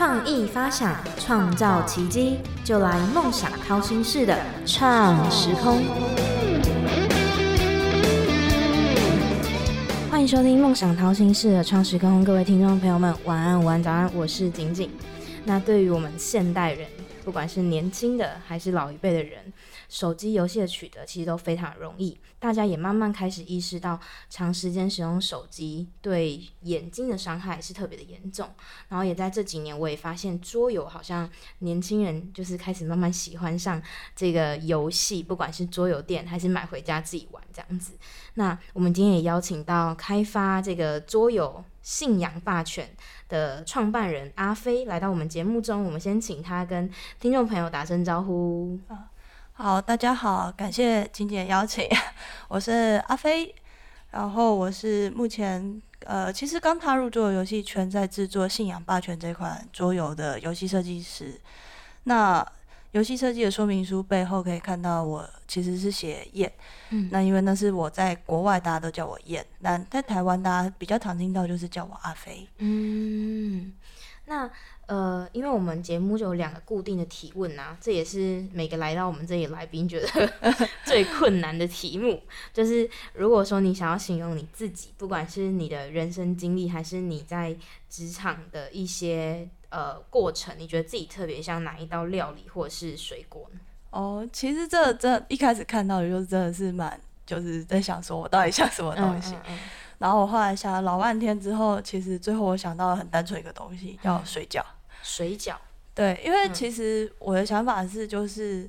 创意发想，创造奇迹，就来梦想掏心式的创时空。欢迎收听梦想掏心式的创时空，各位听众朋友们，晚安、午安、早安，我是景景。那对于我们现代人，不管是年轻的还是老一辈的人，手机游戏的取得其实都非常容易。大家也慢慢开始意识到，长时间使用手机对眼睛的伤害是特别的严重。然后也在这几年，我也发现桌游好像年轻人就是开始慢慢喜欢上这个游戏，不管是桌游店还是买回家自己玩这样子。那我们今天也邀请到开发这个桌游《信仰霸权》的创办人阿飞来到我们节目中。我们先请他跟听众朋友打声招呼。好，大家好，感谢金姐邀请，我是阿飞，然后我是目前呃，其实刚踏入桌游游戏圈，在制作《信仰霸权》这款桌游的游戏设计师。那游戏设计的说明书背后可以看到，我其实是写燕，嗯，那因为那是我在国外大家都叫我燕，但在台湾大家比较常听到就是叫我阿飞，嗯，那。呃，因为我们节目就有两个固定的提问啊，这也是每个来到我们这里来宾觉得 最困难的题目，就是如果说你想要形容你自己，不管是你的人生经历，还是你在职场的一些呃过程，你觉得自己特别像哪一道料理或者是水果呢？哦，其实这这一开始看到的就真的是蛮，就是在想说我到底像什么东西，然后我后来想了老半天之后，其实最后我想到了很单纯一个东西，叫水饺。水饺，对，因为其实我的想法是，就是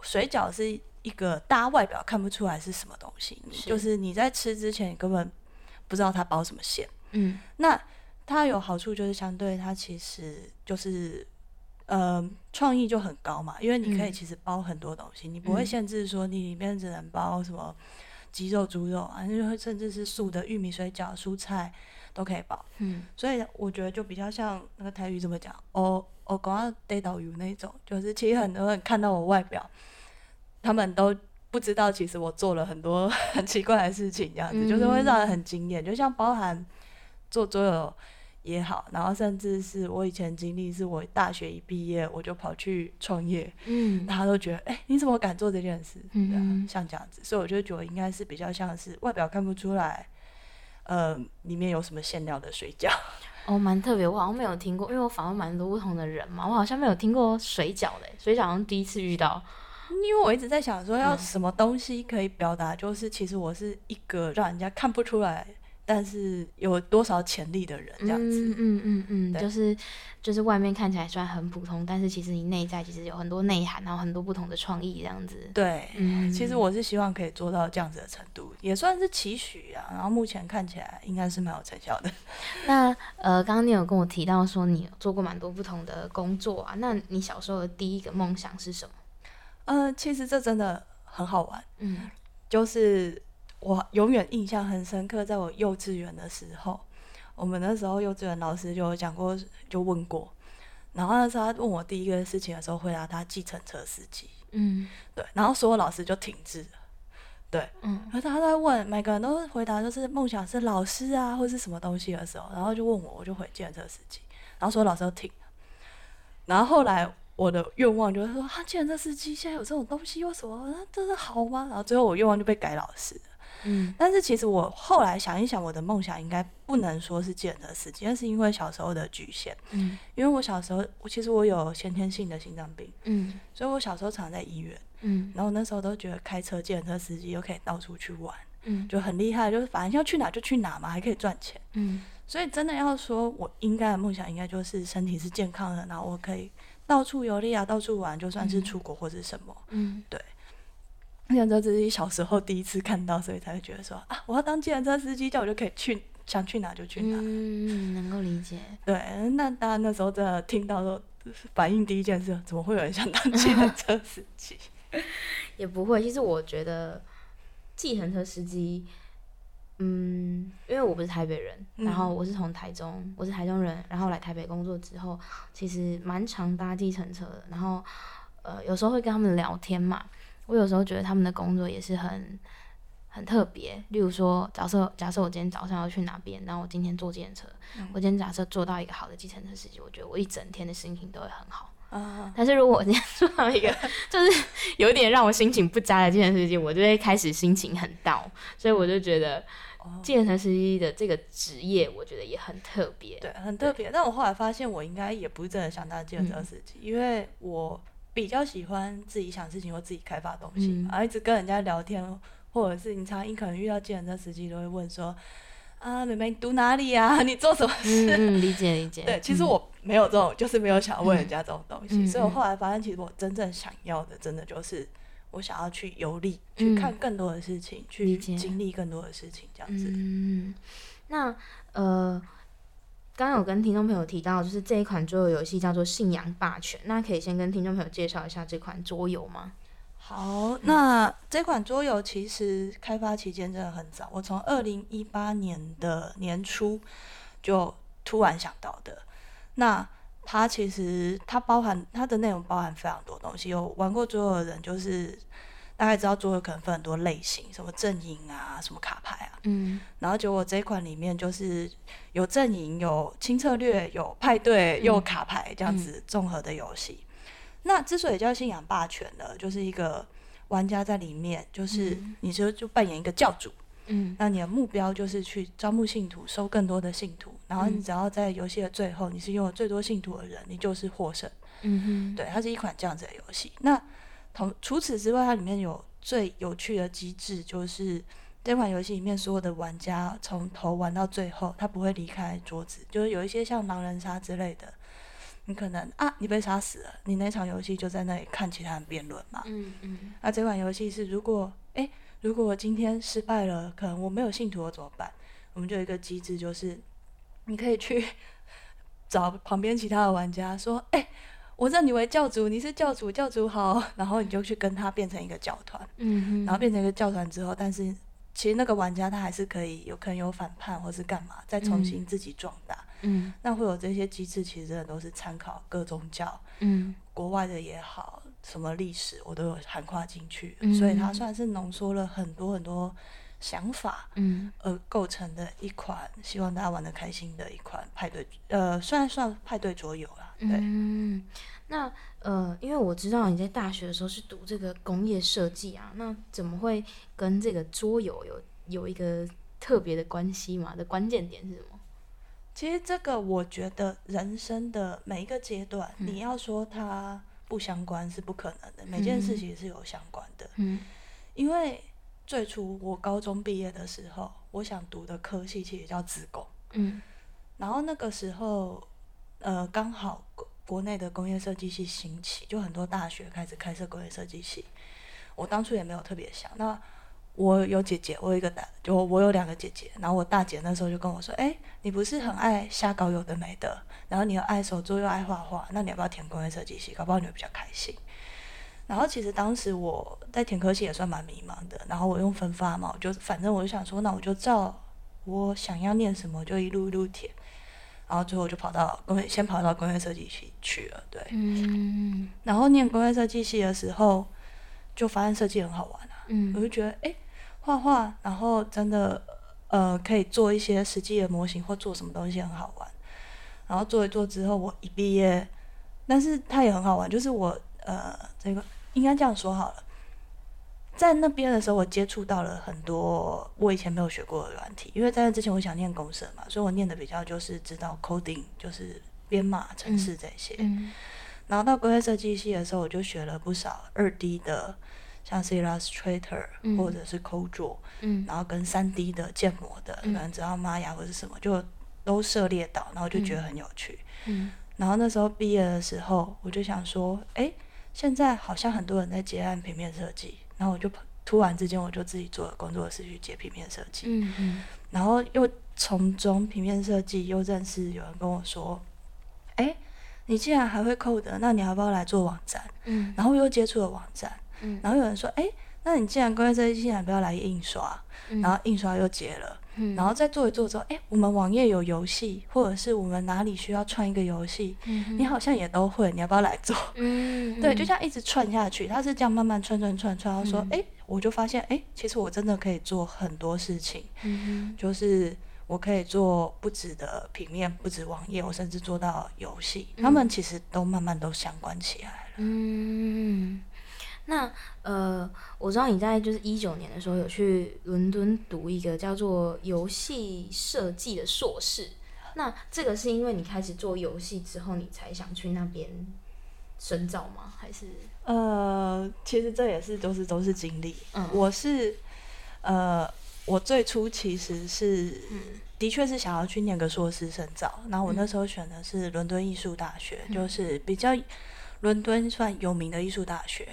水饺是一个大家外表看不出来是什么东西，就是你在吃之前你根本不知道它包什么馅。嗯，那它有好处就是相对它其实就是呃创意就很高嘛，因为你可以其实包很多东西，你不会限制说你里面只能包什么鸡肉、猪肉啊，甚至是素的玉米水饺、蔬菜。都可以包，嗯，所以我觉得就比较像那个台语怎么讲，哦哦，讲到地导游那种，就是其实很多人看到我外表，他们都不知道其实我做了很多 很奇怪的事情，这样子就是会让人很惊艳。就像包含做桌游也好，然后甚至是我以前经历，是我大学一毕业我就跑去创业，嗯，大家都觉得，哎，你怎么敢做这件事？嗯，像这样子，所以我就觉得应该是比较像是外表看不出来。呃，里面有什么馅料的水饺？哦，蛮特别，我好像没有听过，因为我访问蛮多不同的人嘛，我好像没有听过水饺的，水饺好像第一次遇到。因为我一直在想说，要什么东西可以表达，就是其实我是一个让人家看不出来。但是有多少潜力的人这样子，嗯嗯嗯，就是就是外面看起来虽然很普通，但是其实你内在其实有很多内涵，然后很多不同的创意这样子。对，嗯，其实我是希望可以做到这样子的程度，也算是期许啊。然后目前看起来应该是蛮有成效的。那呃，刚刚你有跟我提到说你做过蛮多不同的工作啊，那你小时候的第一个梦想是什么？呃，其实这真的很好玩，嗯，就是。我永远印象很深刻，在我幼稚园的时候，我们那时候幼稚园老师就有讲过，就问过，然后那时候他问我第一个事情的时候，回答他计程车司机，嗯，对，然后所有老师就停滞了，对，嗯，然后他在问每个人都回答就是梦想是老师啊，或是什么东西的时候，然后就问我，我就回计程车司机，然后所有老师都停了，然后后来我的愿望就是说，啊，计程车司机现在有这种东西，为什么？那真的好吗？然后最后我愿望就被改老师。嗯，但是其实我后来想一想，我的梦想应该不能说是见的司机，那是因为小时候的局限。嗯，因为我小时候，我其实我有先天性的心脏病。嗯，所以我小时候常在医院。嗯，然后那时候都觉得开车见车司机又可以到处去玩，嗯，就很厉害，就是反正要去哪就去哪嘛，还可以赚钱。嗯，所以真的要说，我应该的梦想应该就是身体是健康的，然后我可以到处游历啊，到处玩，就算是出国或者什么。嗯，对。计程车司机小时候第一次看到，所以才会觉得说啊，我要当计程车司机，这样我就可以去想去哪就去哪。嗯，能够理解。对，那当然那时候真的听到说，反应第一件事，怎么会有人想当计程车司机？也不会，其实我觉得计程车司机，嗯，因为我不是台北人，然后我是从台中，我是台中人，然后来台北工作之后，其实蛮常搭计程车的，然后呃，有时候会跟他们聊天嘛。我有时候觉得他们的工作也是很很特别。例如说，假设假设我今天早上要去哪边，然后我今天坐计程车，我今天假设做到一个好的计程车司机，我觉得我一整天的心情都会很好。但是如果我今天做到一个就是有点让我心情不佳的计程车司机，我就会开始心情很倒。所以我就觉得。计程车司机的这个职业，我觉得也很特别，对，很特别。但我后来发现，我应该也不是真的想当计程车司机，因为我比较喜欢自己想事情或自己开发东西，而一直跟人家聊天，或者是你常你可能遇到计程车司机都会问说：“啊，妹妹，你读哪里啊？你做什么事？”嗯，理解理解。对，其实我没有这种，就是没有想要问人家这种东西，所以我后来发现，其实我真正想要的，真的就是。我想要去游历，去看更多的事情，去经历更多的事情，这样子。嗯，那呃，刚刚有跟听众朋友提到，就是这一款桌游游戏叫做《信仰霸权》，那可以先跟听众朋友介绍一下这款桌游吗？好，那这款桌游其实开发期间真的很早，我从二零一八年的年初就突然想到的。那它其实它包含它的内容包含非常多东西，有玩过桌游的人就是大概知道桌游可能分很多类型，什么阵营啊，什么卡牌啊，嗯，然后结果这一款里面就是有阵营、有轻策略、有派对、又卡牌这样子综合的游戏。那之所以叫信仰霸权呢，就是一个玩家在里面，就是你就就扮演一个教主。嗯，那你的目标就是去招募信徒，收更多的信徒，然后你只要在游戏的最后，你是拥有最多信徒的人，你就是获胜。嗯哼，对，它是一款这样子的游戏。那同除此之外，它里面有最有趣的机制，就是这款游戏里面所有的玩家从头玩到最后，他不会离开桌子。就是有一些像狼人杀之类的，你可能啊，你被杀死了，你那场游戏就在那里看其他人辩论嘛。嗯嗯。那这款游戏是如果哎。如果我今天失败了，可能我没有信徒，我怎么办？我们就有一个机制，就是你可以去 找旁边其他的玩家说：“哎，我认你为教主，你是教主，教主好。”然后你就去跟他变成一个教团，嗯然后变成一个教团之后，但是其实那个玩家他还是可以有可能有反叛或是干嘛，再重新自己壮大。嗯，那会有这些机制，其实都是参考各宗教，嗯，国外的也好。什么历史我都有涵跨进去，所以它算是浓缩了很多很多想法，嗯，而构成的一款希望大家玩的开心的一款派对，呃，算算派对桌游啦。对，嗯，那呃，因为我知道你在大学的时候是读这个工业设计啊，那怎么会跟这个桌游有有一个特别的关系嘛？的关键点是什么？其实这个我觉得人生的每一个阶段，你要说它。不相关是不可能的，每件事情是有相关的。嗯，因为最初我高中毕业的时候，我想读的科系其实叫自工。嗯，然后那个时候，呃，刚好国国内的工业设计系兴起，就很多大学开始开设工业设计系。我当初也没有特别想。那我有姐姐，我有一个大，就我有两个姐姐。然后我大姐那时候就跟我说：“哎，你不是很爱瞎搞有的没的？”然后你又爱手作又爱画画，那你要不要填工业设计系？搞不好你会比较开心。然后其实当时我在填科系也算蛮迷茫的。然后我用分发嘛，我就反正我就想说，那我就照我想要念什么就一路一路填。然后最后就跑到工业，先跑到工业设计系去了。对，嗯。然后念工业设计系的时候，就发现设计很好玩啊。嗯。我就觉得，哎，画画，然后真的呃，可以做一些实际的模型或做什么东西很好玩。然后做一做之后，我一毕业，但是它也很好玩，就是我呃，这个应该这样说好了，在那边的时候，我接触到了很多我以前没有学过的软体，因为在那之前我想念公社嘛，所以我念的比较就是知道 coding，就是编码、程式这些。然后到工业设计系的时候，我就学了不少二 D 的，像是 Illustrator 或者是 Corel，嗯，然后跟三 D 的建模的，可能知道 Maya 或者什么就。都涉猎到，然后就觉得很有趣。嗯，然后那时候毕业的时候，我就想说，哎，现在好像很多人在接案平面设计，然后我就突然之间我就自己做了工作室去接平面设计。嗯嗯，然后又从中平面设计又认识有人跟我说，哎，你既然还会 code，那你要不要来做网站？嗯，然后又接触了网站。嗯，然后有人说，哎，那你既然工业设计，现在不要来印刷？然后印刷又接了。然后再做一做之后，哎，我们网页有游戏，或者是我们哪里需要串一个游戏，你好像也都会，你要不要来做？嗯，对，就这样一直串下去，他是这样慢慢串串串串，到说，哎，我就发现，哎，其实我真的可以做很多事情，嗯就是我可以做不止的平面，不止网页，我甚至做到游戏，他们其实都慢慢都相关起来了。嗯。那呃，我知道你在就是一九年的时候有去伦敦读一个叫做游戏设计的硕士。那这个是因为你开始做游戏之后，你才想去那边深造吗？还是？呃，其实这也是都是都是经历。嗯，我是呃，我最初其实是的确是想要去念个硕士深造。然后我那时候选的是伦敦艺术大学，就是比较伦敦算有名的艺术大学。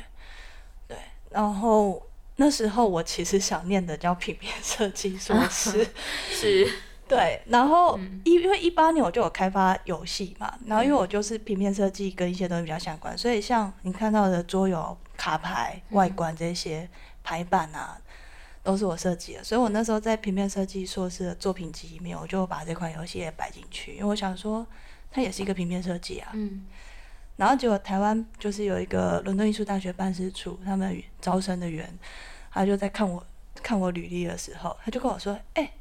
然后那时候我其实想念的叫平面设计硕士，是，对。然后一因为一八年我就有开发游戏嘛，然后因为我就是平面设计跟一些东西比较相关，所以像你看到的桌游卡牌外观这些排版啊，都是我设计的。所以我那时候在平面设计硕士的作品集里面，我就把这款游戏也摆进去，因为我想说它也是一个平面设计啊。嗯。然后结果台湾就是有一个伦敦艺术大学办事处，他们招生的员，他就在看我看我履历的时候，他就跟我说：“哎，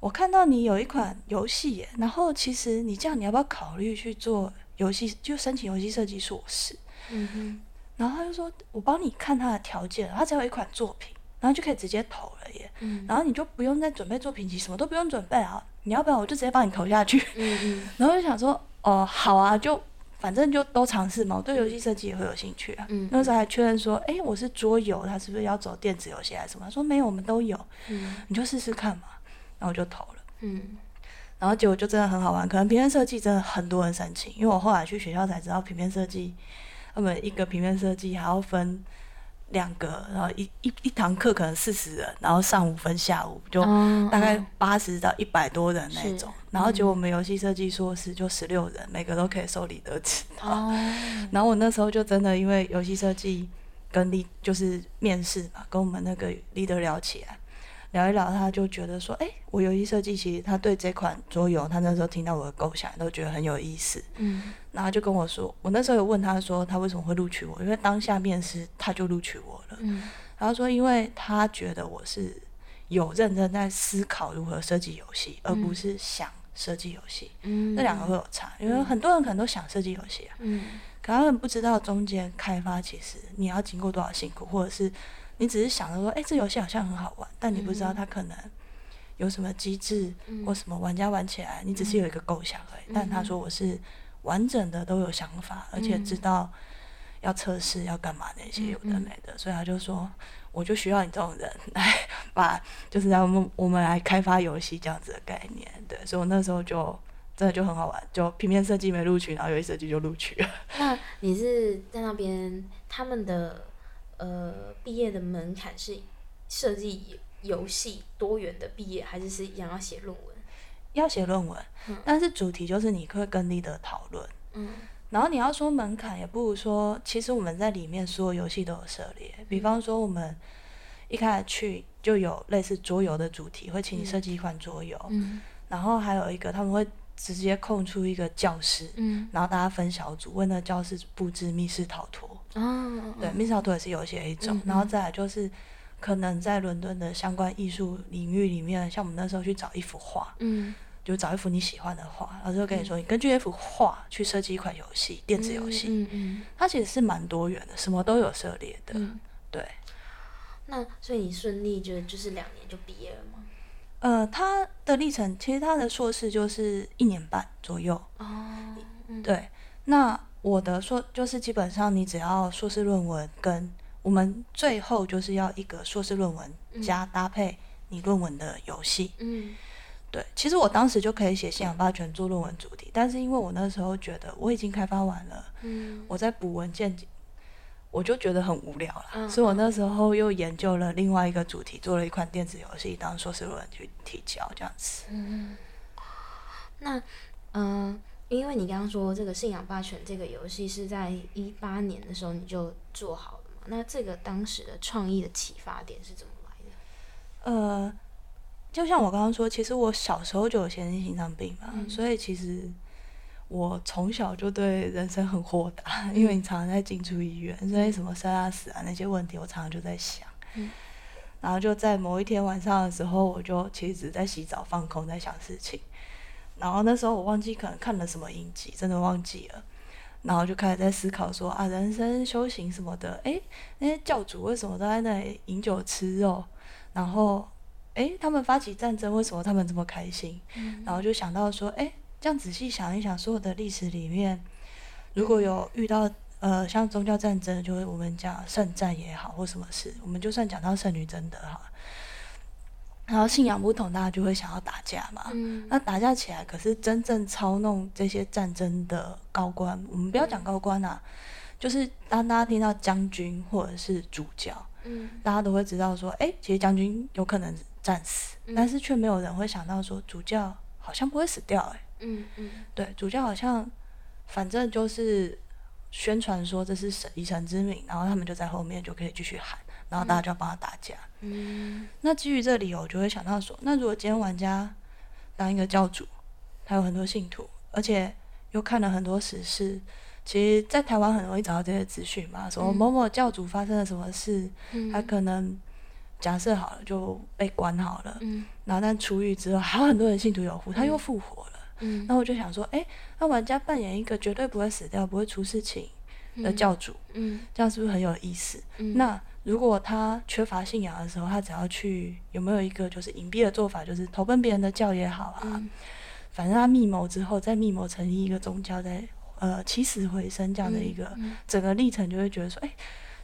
我看到你有一款游戏耶，然后其实你这样，你要不要考虑去做游戏，就申请游戏设计硕士？”嗯哼。然后他就说：“我帮你看他的条件，他只要有一款作品，然后就可以直接投了耶。嗯。然后你就不用再准备作品集，什么都不用准备啊，你要不要我就直接帮你投下去？嗯嗯。然后就想说：哦，好啊，就。”反正就都尝试嘛，我对游戏设计也会有兴趣啊。那时候还确认说，哎，我是桌游，他是不是要走电子游戏还是什么？他说没有，我们都有。嗯，你就试试看嘛。然后我就投了。嗯，然后结果就真的很好玩。可能平面设计真的很多人申请，因为我后来去学校才知道，平面设计他们一个平面设计还要分。两个，然后一一一堂课可能四十人，然后上午分下午，就大概八十到一百多人那种。然后结果我们游戏设计硕士就十六人，每个都可以收理德指导。然后我那时候就真的因为游戏设计跟李就是面试嘛，跟我们那个 leader 聊起来。聊一聊，他就觉得说：“哎，我游戏设计，其实他对这款桌游，他那时候听到我的构想，都觉得很有意思。”嗯，然后就跟我说，我那时候有问他说，他为什么会录取我？因为当下面试他就录取我了。嗯，然后说，因为他觉得我是有认真在思考如何设计游戏，而不是想设计游戏。嗯，这两个会有差，因为很多人可能都想设计游戏啊。嗯，可他们不知道中间开发其实你要经过多少辛苦，或者是。你只是想着说，哎，这游戏好像很好玩，但你不知道它可能有什么机制或什么玩家玩起来，你只是有一个构想而已。但他说我是完整的都有想法，而且知道要测试要干嘛那些有的没的，所以他就说，我就需要你这种人来 把，就是让我们我们来开发游戏这样子的概念。对，所以我那时候就真的就很好玩，就平面设计没录取，然后游戏设计就录取了。那你是在那边他们的？呃，毕业的门槛是设计游戏多元的毕业，还是是一样要写论文？要写论文，但是主题就是你会跟 leader 讨论。嗯，然后你要说门槛，也不如说，其实我们在里面所有游戏都有涉猎。比方说，我们一开始去就有类似桌游的主题，会请你设计一款桌游。嗯，然后还有一个他们会直接空出一个教室，嗯，然后大家分小组为那教室布置密室逃脱。哦，对，密室逃脱也是游戏的一种，然后再来就是可能在伦敦的相关艺术领域里面，像我们那时候去找一幅画，嗯，就找一幅你喜欢的画，老师就跟你说，你根据那幅画去设计一款游戏，电子游戏，嗯嗯，它其实是蛮多元的，什么都有涉猎的，对。那所以你顺利就就是两年就毕业了吗？呃，他的历程其实他的硕士就是一年半左右，哦，对，那。我的硕就是基本上你只要硕士论文跟我们最后就是要一个硕士论文加搭配你论文的游戏。嗯，对，其实我当时就可以写信仰霸权做论文主题，但是因为我那时候觉得我已经开发完了，嗯，我在补文件，我就觉得很无聊了，所以我那时候又研究了另外一个主题，做了一款电子游戏当硕士论文去提交这样子。嗯，那嗯。因为你刚刚说这个信仰霸权这个游戏是在一八年的时候你就做好了嘛？那这个当时的创意的启发点是怎么来的？呃，就像我刚刚说，其实我小时候就有先天心脏病嘛，所以其实我从小就对人生很豁达，因为你常常在进出医院，所以什么生啊死啊那些问题，我常常就在想。然后就在某一天晚上的时候，我就其实在洗澡放空，在想事情。然后那时候我忘记可能看了什么影集，真的忘记了。然后就开始在思考说啊，人生修行什么的，诶，那些教主为什么都在那里饮酒吃肉？然后，诶，他们发起战争，为什么他们这么开心？然后就想到说，诶，这样仔细想一想，所有的历史里面，如果有遇到呃像宗教战争，就是我们讲圣战也好，或什么事，我们就算讲到圣女贞德哈。然后信仰不同，大家就会想要打架嘛。那打架起来，可是真正操弄这些战争的高官，我们不要讲高官啊，就是当大家听到将军或者是主教，嗯，大家都会知道说，哎，其实将军有可能战死，但是却没有人会想到说，主教好像不会死掉，哎，嗯嗯，对，主教好像反正就是宣传说这是神以神之名，然后他们就在后面就可以继续喊。然后大家就要帮他打架。嗯，那基于这个理由，我就会想到说，那如果今天玩家当一个教主，他有很多信徒，而且又看了很多史事，其实，在台湾很容易找到这些资讯嘛。说某某教主发生了什么事，他可能假设好了就被关好了，嗯，然后但出狱之后，还有很多人信徒有福，他又复活了。嗯，那我就想说，哎，那玩家扮演一个绝对不会死掉、不会出事情的教主，嗯，这样是不是很有意思？那如果他缺乏信仰的时候，他只要去有没有一个就是隐蔽的做法，就是投奔别人的教也好啊，反正他密谋之后，再密谋成立一个宗教，在呃起死回生这样的一个整个历程，就会觉得说，哎，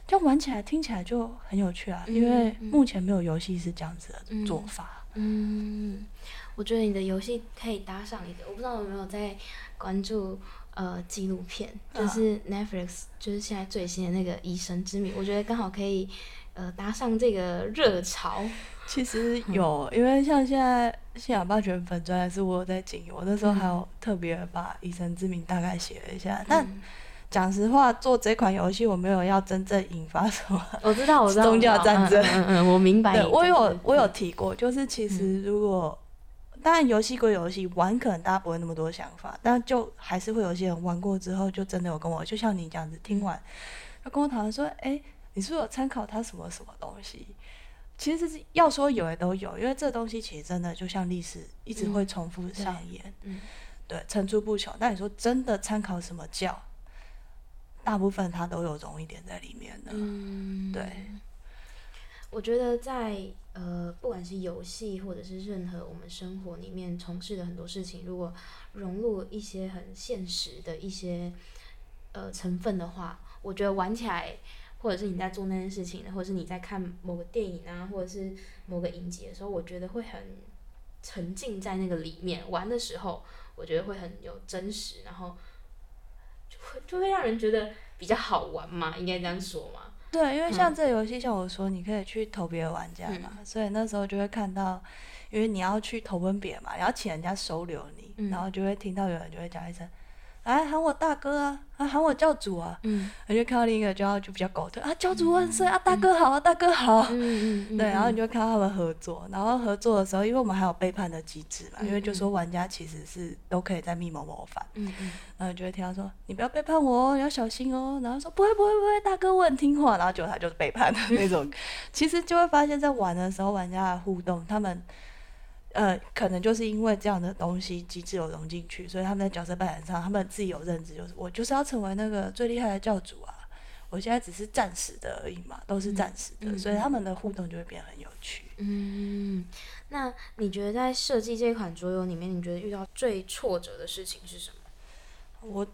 这样玩起来听起来就很有趣啊，因为目前没有游戏是这样子的做法。嗯，我觉得你的游戏可以搭上一个，我不知道有没有在关注。呃，纪录片就是 Netflix，就是现在最新的那个《以神之名》，我觉得刚好可以呃搭上这个热潮。其实有，因为像现在信仰霸权粉专还是我有在经营，我那时候还有特别把《以神之名》大概写了一下。但讲实话，做这款游戏我没有要真正引发什么，我知道，我知道 宗教战争。嗯嗯，我明白。我有我有提过，就是其实如果。当然，游戏归游戏，玩可能大家不会那么多想法，但就还是会有些人玩过之后，就真的有跟我，就像你这样子，听完他跟我讨论说，哎，你是不是有参考他什么什么东西？其实是要说有也都有，因为这东西其实真的就像历史一直会重复上演，嗯，对，层出不穷。那你说真的参考什么教，大部分它都有融一点在里面的，嗯，对。我觉得在呃，不管是游戏或者是任何我们生活里面从事的很多事情，如果融入一些很现实的一些呃成分的话，我觉得玩起来，或者是你在做那件事情，或者是你在看某个电影啊，或者是某个影集的时候，我觉得会很沉浸在那个里面玩的时候，我觉得会很有真实，然后就会就会让人觉得比较好玩嘛，应该这样说嘛。对，因为像这游戏，像我说，你可以去投别的玩家嘛，所以那时候就会看到，因为你要去投奔别人嘛，你要请人家收留你，然后就会听到有人就会讲一声。来喊我大哥啊！啊喊我教主啊！嗯，我就看到另一个叫就比较狗的啊，教主万岁啊！大哥好啊，大哥好。嗯嗯对，然后你就看到他们合作，然后合作的时候，因为我们还有背叛的机制嘛，因为就说玩家其实是都可以在密谋谋反。嗯嗯。然后就会听到说你不要背叛我哦，你要小心哦。然后说不会不会不会，大哥我很听话。然后结果他就是背叛的那种。其实就会发现，在玩的时候，玩家的互动，他们。呃，可能就是因为这样的东西机制有融进去，所以他们在角色扮演上，他们自己有认知，就是我就是要成为那个最厉害的教主啊！我现在只是暂时的而已嘛，都是暂时的，所以他们的互动就会变得很有趣。嗯，那你觉得在设计这款桌游里面，你觉得遇到最挫折的事情是什么？我，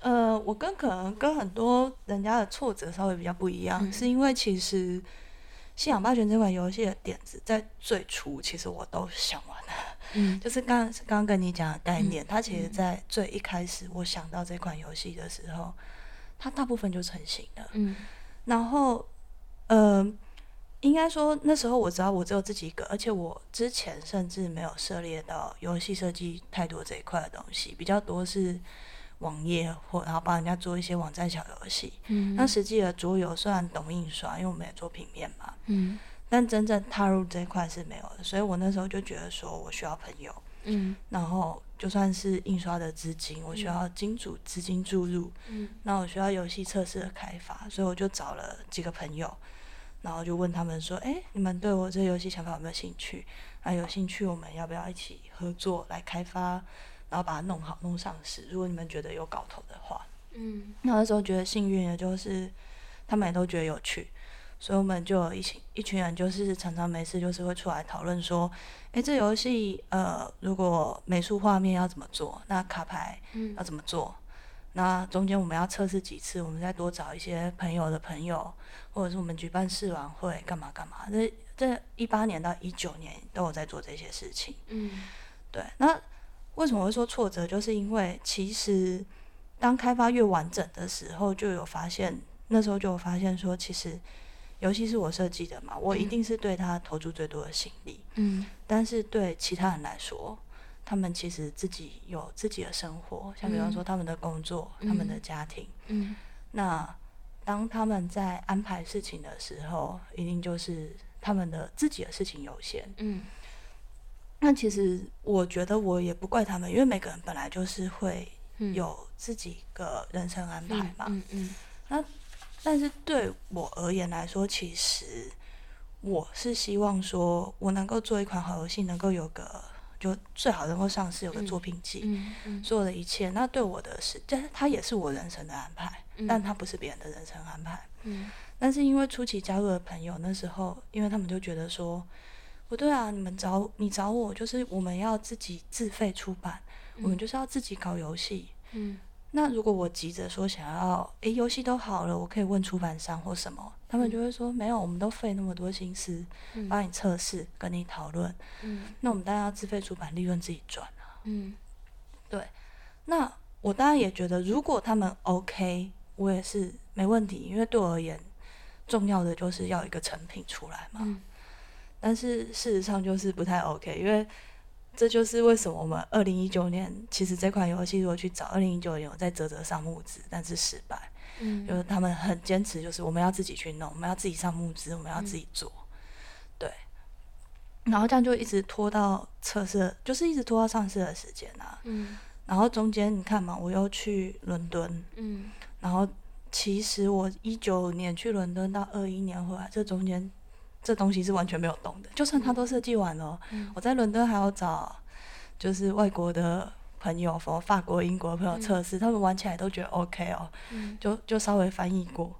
呃，我跟可能跟很多人家的挫折稍微比较不一样，是因为其实。《信仰霸权》这款游戏的点子在最初其实我都想完了，嗯，就是刚刚刚跟你讲的概念，它其实，在最一开始我想到这款游戏的时候，它大部分就成型了，嗯，然后，呃，应该说那时候我知道我只有自己一个，而且我之前甚至没有涉猎到游戏设计太多这一块的东西，比较多是。网页或然后帮人家做一些网站小游戏，嗯，那实际的桌游虽然懂印刷，因为我们也做平面嘛，嗯，但真正踏入这一块是没有的，所以我那时候就觉得说我需要朋友，嗯，然后就算是印刷的资金，我需要金主资金注入，嗯，那我需要游戏测试的开发，所以我就找了几个朋友，然后就问他们说，哎，你们对我这游戏想法有没有兴趣？那有兴趣，我们要不要一起合作来开发，然后把它弄好弄上市？如果你们觉得有搞头的话，嗯，那时候觉得幸运的就是他们也都觉得有趣。所以我们就有一群一群人，就是常常没事就是会出来讨论说，哎，这游戏呃，如果美术画面要怎么做，那卡牌要怎么做？那中间我们要测试几次，我们再多找一些朋友的朋友，或者是我们举办试玩会，干嘛干嘛？这这一八年到一九年都有在做这些事情。嗯，对。那为什么会说挫折？就是因为其实当开发越完整的时候，就有发现，那时候就有发现说，其实。尤其是我设计的嘛，我一定是对他投注最多的心力。嗯，但是对其他人来说，他们其实自己有自己的生活，像比方说他们的工作、他们的家庭。嗯，那当他们在安排事情的时候，一定就是他们的自己的事情优先。嗯，那其实我觉得我也不怪他们，因为每个人本来就是会有自己个人生安排嘛。嗯嗯，那。但是对我而言来说，其实我是希望说，我能够做一款好游戏，能够有个就最好能够上市，有个作品集，嗯嗯，所有的一切，那对我的是，但是它也是我人生的安排，但它不是别人的人生安排。嗯，但是因为初期加入的朋友，那时候因为他们就觉得说，不对啊，你们找你找我，就是我们要自己自费出版，我们就是要自己搞游戏，嗯。那如果我急着说想要，诶，游戏都好了，我可以问出版商或什么，他们就会说没有，我们都费那么多心思帮你测试，跟你讨论，嗯，那我们当然要自费出版，利润自己赚啊，嗯，对，那我当然也觉得，如果他们 OK，我也是没问题，因为对我而言，重要的就是要一个成品出来嘛，嗯，但是事实上就是不太 OK，因为。这就是为什么我们二零一九年其实这款游戏如果去找二零一九年我在泽泽上募资，但是失败，嗯，就是他们很坚持，就是我们要自己去弄，我们要自己上募资，我们要自己做，对，然后这样就一直拖到测试，就是一直拖到上市的时间啊，嗯，然后中间你看嘛，我又去伦敦，嗯，然后其实我一九年去伦敦到二一年回来，这中间。这东西是完全没有动的，就算他都设计完了，我在伦敦还要找就是外国的朋友，什么法国、英国的朋友测试，他们玩起来都觉得 OK 哦，就就稍微翻译过，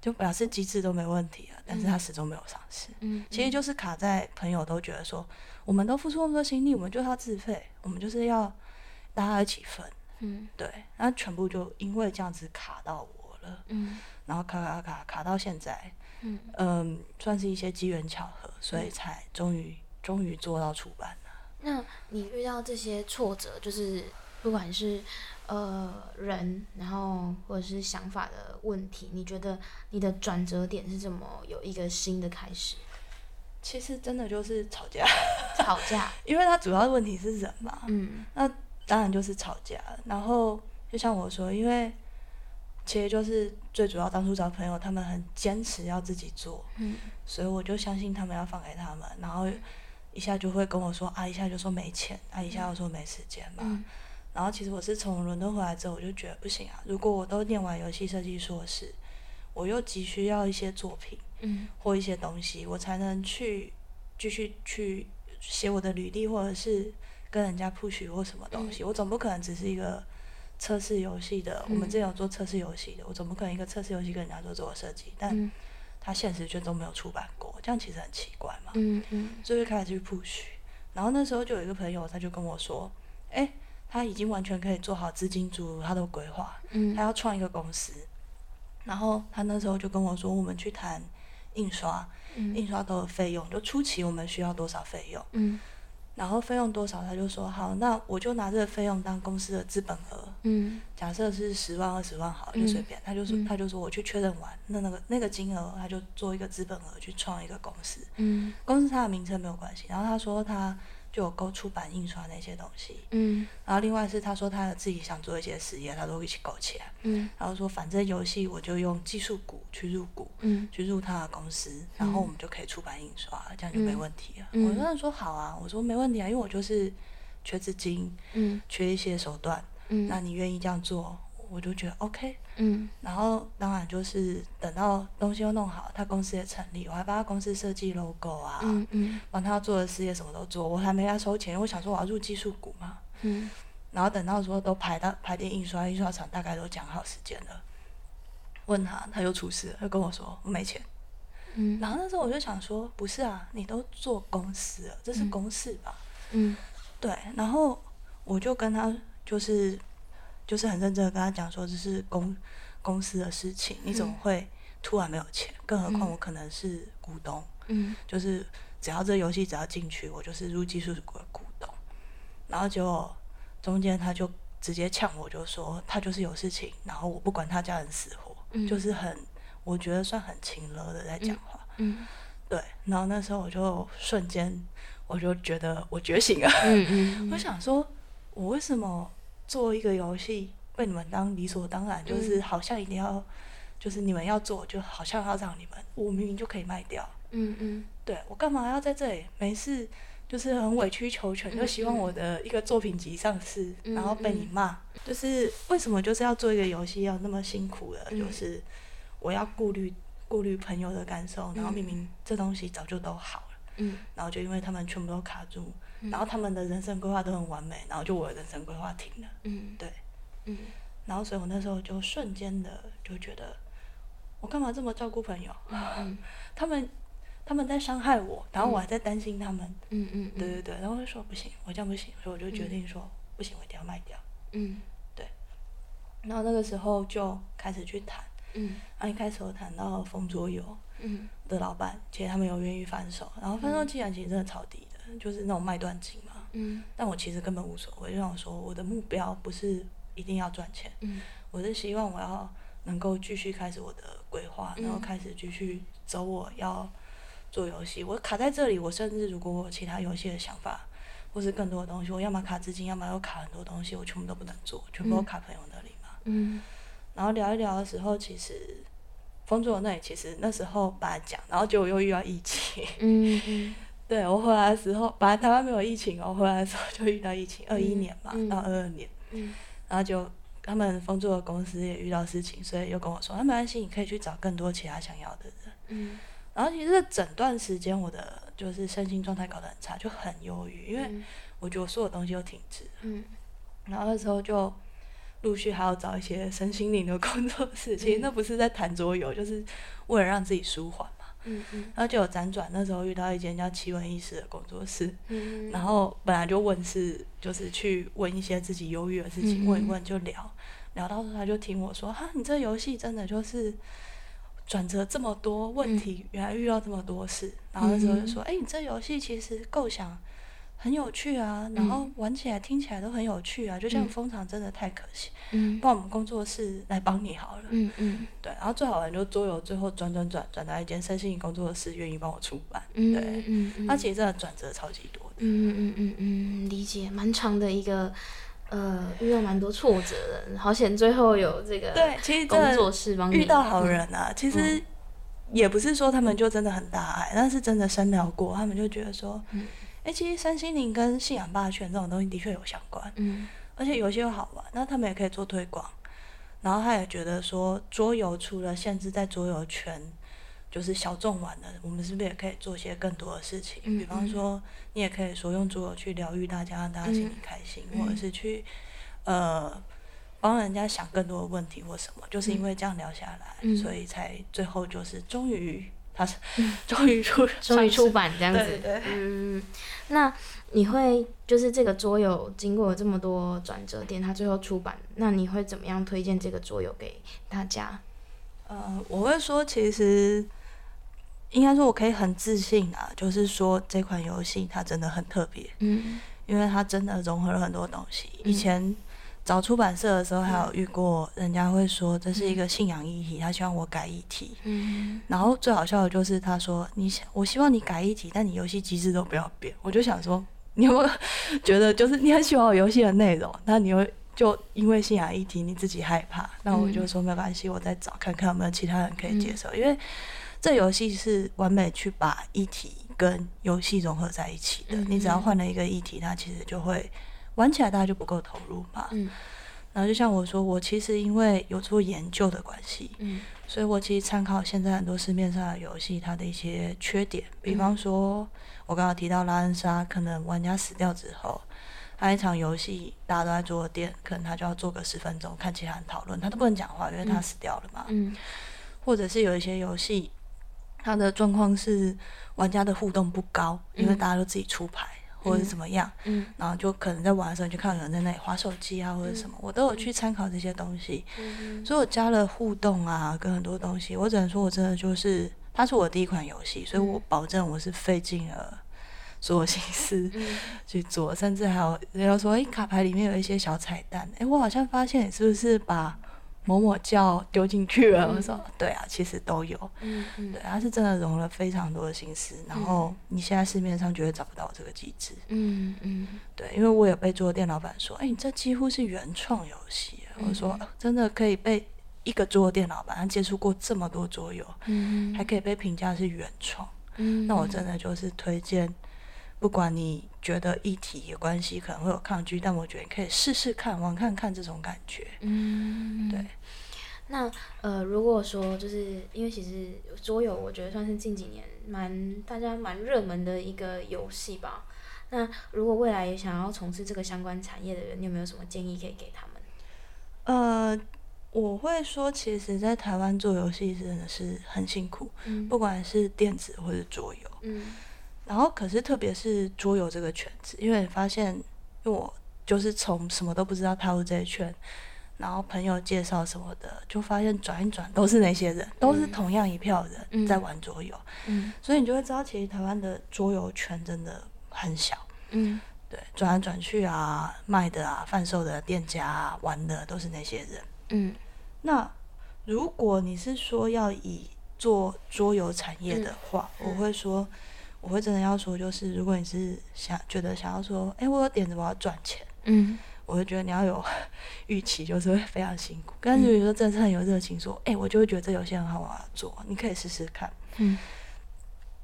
就表示机制都没问题了，但是他始终没有上市。嗯，其实就是卡在朋友都觉得说，我们都付出那么多心力，我们就要自费，我们就是要大家一起分。嗯，对，然后全部就因为这样子卡到我了。嗯，然后卡卡卡卡到现在。嗯算是一些机缘巧合，所以才终于终于做到出版了。那你遇到这些挫折，就是不管是呃人，然后或者是想法的问题，你觉得你的转折点是怎么有一个新的开始？其实真的就是吵架，吵架，因为它主要的问题是人嘛。嗯，那当然就是吵架。然后就像我说，因为。其实就是最主要，当初找朋友，他们很坚持要自己做，嗯，所以我就相信他们要放给他们，然后一下就会跟我说啊，一下就说没钱，啊，一下又说没时间嘛，然后其实我是从伦敦回来之后，我就觉得不行啊，如果我都念完游戏设计硕士，我又急需要一些作品，嗯，或一些东西，我才能去继续去写我的履历，或者是跟人家 push 或什么东西，我总不可能只是一个。测试游戏的，我们这有做测试游戏的，我怎么可能一个测试游戏跟人家做自我设计？但他现实却都没有出版过，这样其实很奇怪嘛。嗯嗯。所以就开始去 push，然后那时候就有一个朋友，他就跟我说：“哎，他已经完全可以做好资金注入他的规划，他要创一个公司。”然后他那时候就跟我说：“我们去谈印刷，印刷都有费用，就初期我们需要多少费用？”嗯。然后费用多少，他就说好，那我就拿这个费用当公司的资本额。嗯，假设是十万二十万好，就随便。他就说，他就说我去确认完，那那个那个金额，他就做一个资本额去创一个公司。嗯，公司他的名称没有关系。然后他说他就有勾出版印刷那些东西。嗯，然后另外是他说他自己想做一些实验，他都一起搞起来。嗯，然后说反正游戏我就用技术股去入股，嗯，去入他的公司，然后我们就可以出版印刷，这样就没问题了。我当然说好啊，我说没问题啊，因为我就是缺资金，嗯，缺一些手段，嗯，那你愿意这样做？我就觉得 OK，嗯，然后当然就是等到东西都弄好，他公司也成立，我还帮他公司设计 logo 啊，嗯嗯，帮他做的事业什么都做，我还没他收钱，我想说我要入技术股嘛，嗯，然后等到说都排到排店印刷印刷厂大概都讲好时间了，问他他又出事，他跟我说我没钱，嗯，然后那时候我就想说不是啊，你都做公司了，这是公事吧，嗯，对，然后我就跟他就是。就是很认真的跟他讲说，这是公公司的事情，你怎么会突然没有钱？更何况我可能是股东，嗯，就是只要这游戏只要进去，我就是入技术股的股东。然后结果中间他就直接呛我，就说他就是有事情，然后我不管他家人死活，就是很我觉得算很勤了的在讲话，嗯，对。然后那时候我就瞬间我就觉得我觉醒了，嗯嗯，我想说我为什么？做一个游戏被你们当理所当然，就是好像一定要，就是你们要做，就好像要让你们，我明明就可以卖掉。嗯嗯，对我干嘛要在这里？没事，就是很委曲求全，就希望我的一个作品集上市，然后被你骂。就是为什么就是要做一个游戏要那么辛苦的？就是我要顾虑顾虑朋友的感受，然后明明这东西早就都好了。嗯，然后就因为他们全部都卡住。然后他们的人生规划都很完美，然后就我的人生规划停了。嗯，对，嗯，然后所以我那时候就瞬间的就觉得，我干嘛这么照顾朋友？嗯 他们他们在伤害我，然后我还在担心他们。嗯嗯，对对对，然后就说不行，我这样不行，所以我就决定说不行，我一定要卖掉。嗯，对。然后那个时候就开始去谈。嗯，然后一开始我谈到风桌游，嗯，的老板，其实他们有愿意翻手，然后翻手既然其实真的超低。就是那种卖断金嘛，嗯，但我其实根本无所谓，就像我说我的目标不是一定要赚钱，嗯，我是希望我要能够继续开始我的规划，然后开始继续走我要做游戏。我卡在这里，我甚至如果我其他游戏的想法，或是更多的东西，我要么卡资金，要么又卡很多东西，我全部都不能做，全部都卡朋友那里嘛，嗯，然后聊一聊的时候，其实风作那里其实那时候本来讲，然后结果又遇到疫情，嗯嗯。对我回来的时候，本来台湾没有疫情哦，回来的时候就遇到疫情，二一年嘛到二二年，然后就他们丰作的公司也遇到事情，所以又跟我说，那没关系，你可以去找更多其他想要的人。嗯，然后其实整段时间我的就是身心状态搞得很差，就很忧郁，因为我觉得我所有东西都停滞。嗯，然后那时候就陆续还要找一些身心灵的工作室，其实那不是在谈桌游，就是为了让自己舒缓。嗯嗯，然后就有辗转，那时候遇到一间叫奇闻异事的工作室，嗯 然后本来就问是，就是去问一些自己忧郁的事情，问一问就聊，聊到时候他就听我说，哈，你这游戏真的就是转折这么多问题，原来遇到这么多事，然后那时候就说，哎，你这游戏其实构想。很有趣啊，然后玩起来、听起来都很有趣啊，就像蜂场真的太可惜，嗯，帮我们工作室来帮你好了，嗯嗯，对，然后最好玩就桌游最后转转转转到一间身心工作室愿意帮我出版，对，嗯嗯，它其实真的转折超级多的，嗯嗯嗯嗯，理解，蛮长的一个，呃，遇到蛮多挫折的，好险最后有这个对，其实工作室帮遇到好人啊，其实也不是说他们就真的很大爱，但是真的深聊过，他们就觉得说，嗯。哎，其实三心灵跟信仰霸权这种东西的确有相关，嗯，而且有些又好玩，那他们也可以做推广。然后他也觉得说，桌游除了限制在桌游圈，就是小众玩的，我们是不是也可以做些更多的事情？比方说，你也可以说用桌游去疗愈大家，让大家心里开心，或者是去呃帮人家想更多的问题或什么。就是因为这样聊下来，所以才最后就是终于。他是终于出 终于出版这样子，对对。嗯，那你会就是这个桌游经过这么多转折点，它最后出版，那你会怎么样推荐这个桌游给大家？呃，我会说，其实应该说我可以很自信啊，就是说这款游戏它真的很特别，嗯，因为它真的融合了很多东西，以前。找出版社的时候，还有遇过人家会说这是一个信仰议题，他希望我改议题。嗯，然后最好笑的就是他说：“你想，我希望你改议题，但你游戏机制都不要变。”我就想说，你有没有觉得，就是你很喜欢我游戏的内容，那你会就因为信仰议题你自己害怕？那我就说没关系，我再找看看有没有其他人可以接受，因为这游戏是完美去把议题跟游戏融合在一起的。你只要换了一个议题，它其实就会玩起来，大家就不够投入嘛。嗯。然后就像我说，我其实因为有做研究的关系，嗯。所以我其实参考现在很多市面上的游戏，它的一些缺点，比方说，我刚刚提到拉恩莎，可能玩家死掉之后，他一场游戏大家都在桌店，可能他就要做个十分钟，看其他人讨论，他都不能讲话，因为他死掉了嘛。嗯。或者是有一些游戏，它的状况是玩家的互动不高，因为大家都自己出牌。或者怎么样，嗯，然后就可能在玩的时候，你就看到有人在那里划手机啊，或者什么，我都有去参考这些东西，嗯，所以我加了互动啊，跟很多东西，我只能说我真的就是，它是我第一款游戏，所以我保证我是费尽了所有心思去做，甚至还有人家说，哎，卡牌里面有一些小彩蛋，哎，我好像发现你是不是把。某某叫丢进去了，我说对啊，其实都有，嗯嗯，对，他是真的融了非常多的心思，然后你现在市面上绝对找不到这个机制，嗯嗯，对，因为我有被桌店老板说，哎，你这几乎是原创游戏，我说真的可以被一个桌店老板他接触过这么多桌游，嗯。还可以被评价是原创，嗯，那我真的就是推荐。不管你觉得一体有关系可能会有抗拒，但我觉得你可以试试看玩看看这种感觉。嗯，对。那呃，如果说就是因为其实桌游，我觉得算是近几年蛮大家蛮热门的一个游戏吧。那如果未来也想要从事这个相关产业的人，你有没有什么建议可以给他们？呃，我会说，其实，在台湾做游戏真的是很辛苦，不管是电子或者桌游。嗯。然后，可是特别是桌游这个圈子，因为发现，因为我就是从什么都不知道踏入这一圈，然后朋友介绍什么的，就发现转一转都是那些人，都是同样一票人在玩桌游，嗯，所以你就会知道，其实台湾的桌游圈真的很小，嗯，对，转来转去啊，卖的啊，贩售的店家啊，玩的都是那些人，嗯，那如果你是说要以做桌游产业的话，我会说。我会真的要说，就是如果你是想觉得想要说，哎，我有点子，我要赚钱，嗯，我会觉得你要有 预期，就是会非常辛苦。但是如果说真的很有热情，说，哎，我就会觉得这游戏很好玩，做，你可以试试看，嗯，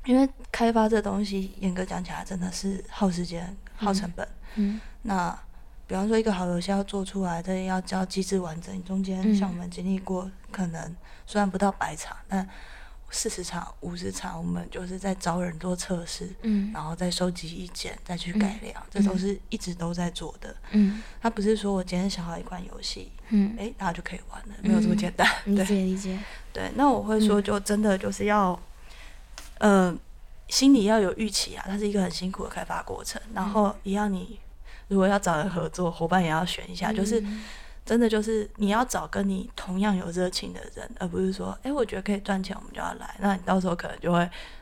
因为开发这东西，严格讲起来，真的是耗时间、耗成本，嗯，那比方说一个好游戏要做出来，这要教机制完整，中间像我们经历过，可能虽然不到百场，但四十场、五十场，我们就是在找人做测试，嗯，然后再收集意见，再去改良，这都是一直都在做的。嗯，他不是说我今天想好一款游戏，嗯，哎，那就可以玩了，没有这么简单。理解理解。对，那我会说，就真的就是要，呃，心里要有预期啊，它是一个很辛苦的开发过程。然后一样，你如果要找人合作，伙伴也要选一下，就是。真的就是你要找跟你同样有热情的人，而不是说，哎，我觉得可以赚钱，我们就要来。那你到时候可能就会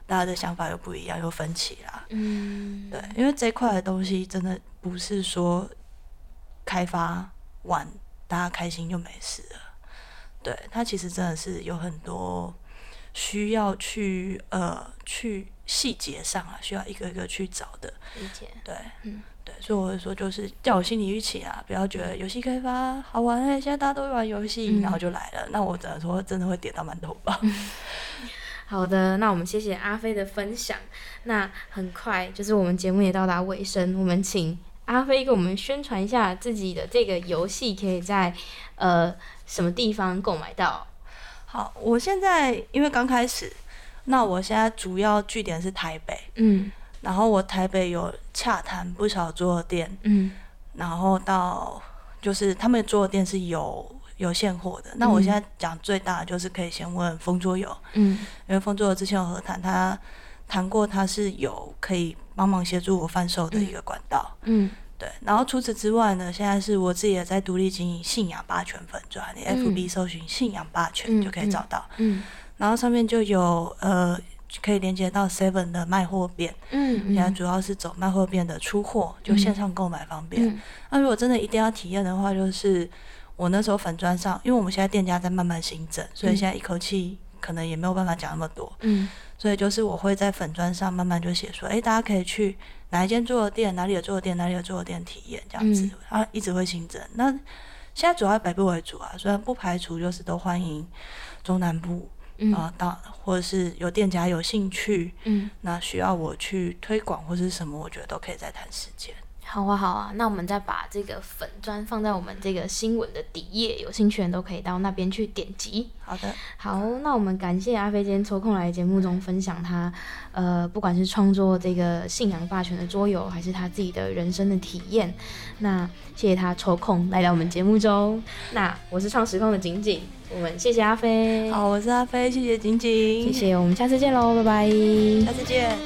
大家的想法又不一样，又分歧啦。嗯，对，因为这块的东西真的不是说开发完大家开心就没事了。对，它其实真的是有很多需要去呃去细节上啊，需要一个一个去找的。理解。对，嗯。所以我会说，就是叫我心理预期啊，不要觉得游戏开发好玩哎，现在大家都会玩游戏，然后就来了。那我只能说，真的会点到馒头吧。好的，那我们谢谢阿飞的分享。那很快就是我们节目也到达尾声，我们请阿飞给我们宣传一下自己的这个游戏，可以在呃什么地方购买到？好，我现在因为刚开始，那我现在主要据点是台北，嗯。然后我台北有洽谈不少桌店，嗯，然后到就是他们桌店是有有现货的。那我现在讲最大的就是可以先问风桌友，嗯，因为风桌友之前有和谈，他谈过他是有可以帮忙协助我贩售的一个管道，嗯，对。然后除此之外呢，现在是我自己也在独立经营信仰霸权粉砖，你 FB 搜寻信仰霸权就可以找到，嗯，然后上面就有呃。可以连接到 Seven 的卖货店，嗯，现在主要是走卖货店的出货，就线上购买方便。那如果真的一定要体验的话，就是我那时候粉砖上，因为我们现在店家在慢慢新整，所以现在一口气可能也没有办法讲那么多，嗯，所以就是我会在粉砖上慢慢就写说，哎，大家可以去哪一间做的店，哪里有做的店，哪里有做的店体验这样子，啊一直会新增。那现在主要北部为主啊，虽然不排除就是都欢迎中南部啊，到或者是有店家有兴趣，嗯，那需要我去推广或是什么，我觉得都可以再谈时间。好啊，好啊，那我们再把这个粉砖放在我们这个新闻的底页，有兴趣人都可以到那边去点击。好的，好，那我们感谢阿飞今天抽空来节目中分享他，呃，不管是创作这个信仰霸权的桌游，还是他自己的人生的体验。那谢谢他抽空来到我们节目中。那我是创时空的景景，我们谢谢阿飞。好，我是阿飞，谢谢景景，谢谢，我们下次见喽，拜拜，下次见。